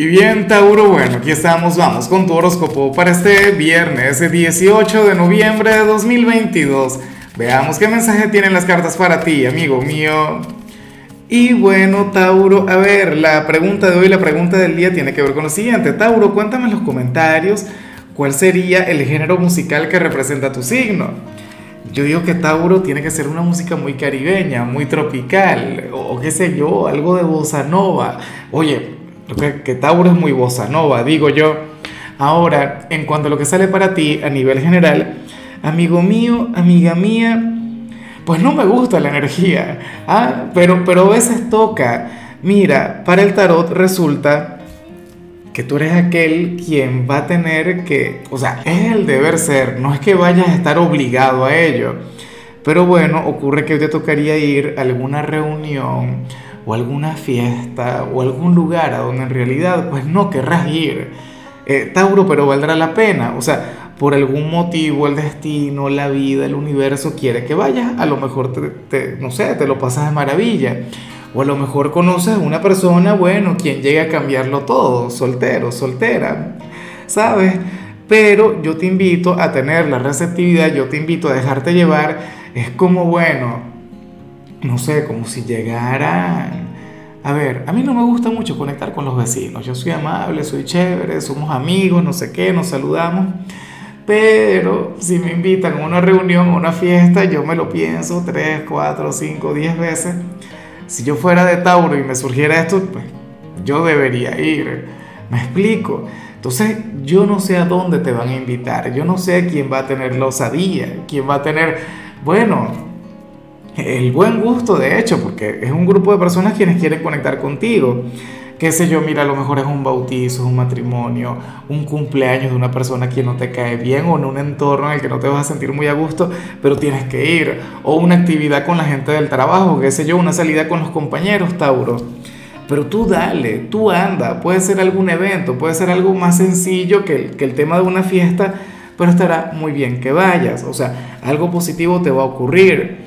Y bien, Tauro, bueno, aquí estamos, vamos con tu horóscopo para este viernes 18 de noviembre de 2022. Veamos qué mensaje tienen las cartas para ti, amigo mío. Y bueno, Tauro, a ver, la pregunta de hoy, la pregunta del día tiene que ver con lo siguiente. Tauro, cuéntame en los comentarios cuál sería el género musical que representa tu signo. Yo digo que Tauro tiene que ser una música muy caribeña, muy tropical, o, qué sé yo, algo de bossa nova. Oye, que, que Tauro es muy bossa nova, digo yo. Ahora, en cuanto a lo que sale para ti a nivel general, amigo mío, amiga mía, pues no me gusta la energía, ¿ah? pero, pero a veces toca. Mira, para el tarot resulta que tú eres aquel quien va a tener que, o sea, es el deber ser, no es que vayas a estar obligado a ello. Pero bueno, ocurre que te tocaría ir a alguna reunión o alguna fiesta o algún lugar a donde en realidad pues no querrás ir. Eh, Tauro, pero valdrá la pena. O sea, por algún motivo el destino, la vida, el universo quiere que vayas. A lo mejor, te, no sé, te lo pasas de maravilla. O a lo mejor conoces a una persona, bueno, quien llega a cambiarlo todo, soltero, soltera, ¿sabes? Pero yo te invito a tener la receptividad, yo te invito a dejarte llevar. Es como, bueno, no sé, como si llegaran... A ver, a mí no me gusta mucho conectar con los vecinos. Yo soy amable, soy chévere, somos amigos, no sé qué, nos saludamos. Pero si me invitan a una reunión, a una fiesta, yo me lo pienso tres, cuatro, cinco, diez veces. Si yo fuera de Tauro y me surgiera esto, pues yo debería ir. ¿Me explico? Entonces, yo no sé a dónde te van a invitar. Yo no sé quién va a tener la osadía, quién va a tener, bueno, el buen gusto, de hecho, porque es un grupo de personas quienes quieren conectar contigo. Qué sé yo, mira, a lo mejor es un bautizo, un matrimonio, un cumpleaños de una persona que no te cae bien o en un entorno en el que no te vas a sentir muy a gusto, pero tienes que ir. O una actividad con la gente del trabajo, qué sé yo, una salida con los compañeros, Tauro. Pero tú dale, tú anda, puede ser algún evento, puede ser algo más sencillo que el, que el tema de una fiesta, pero estará muy bien que vayas. O sea, algo positivo te va a ocurrir.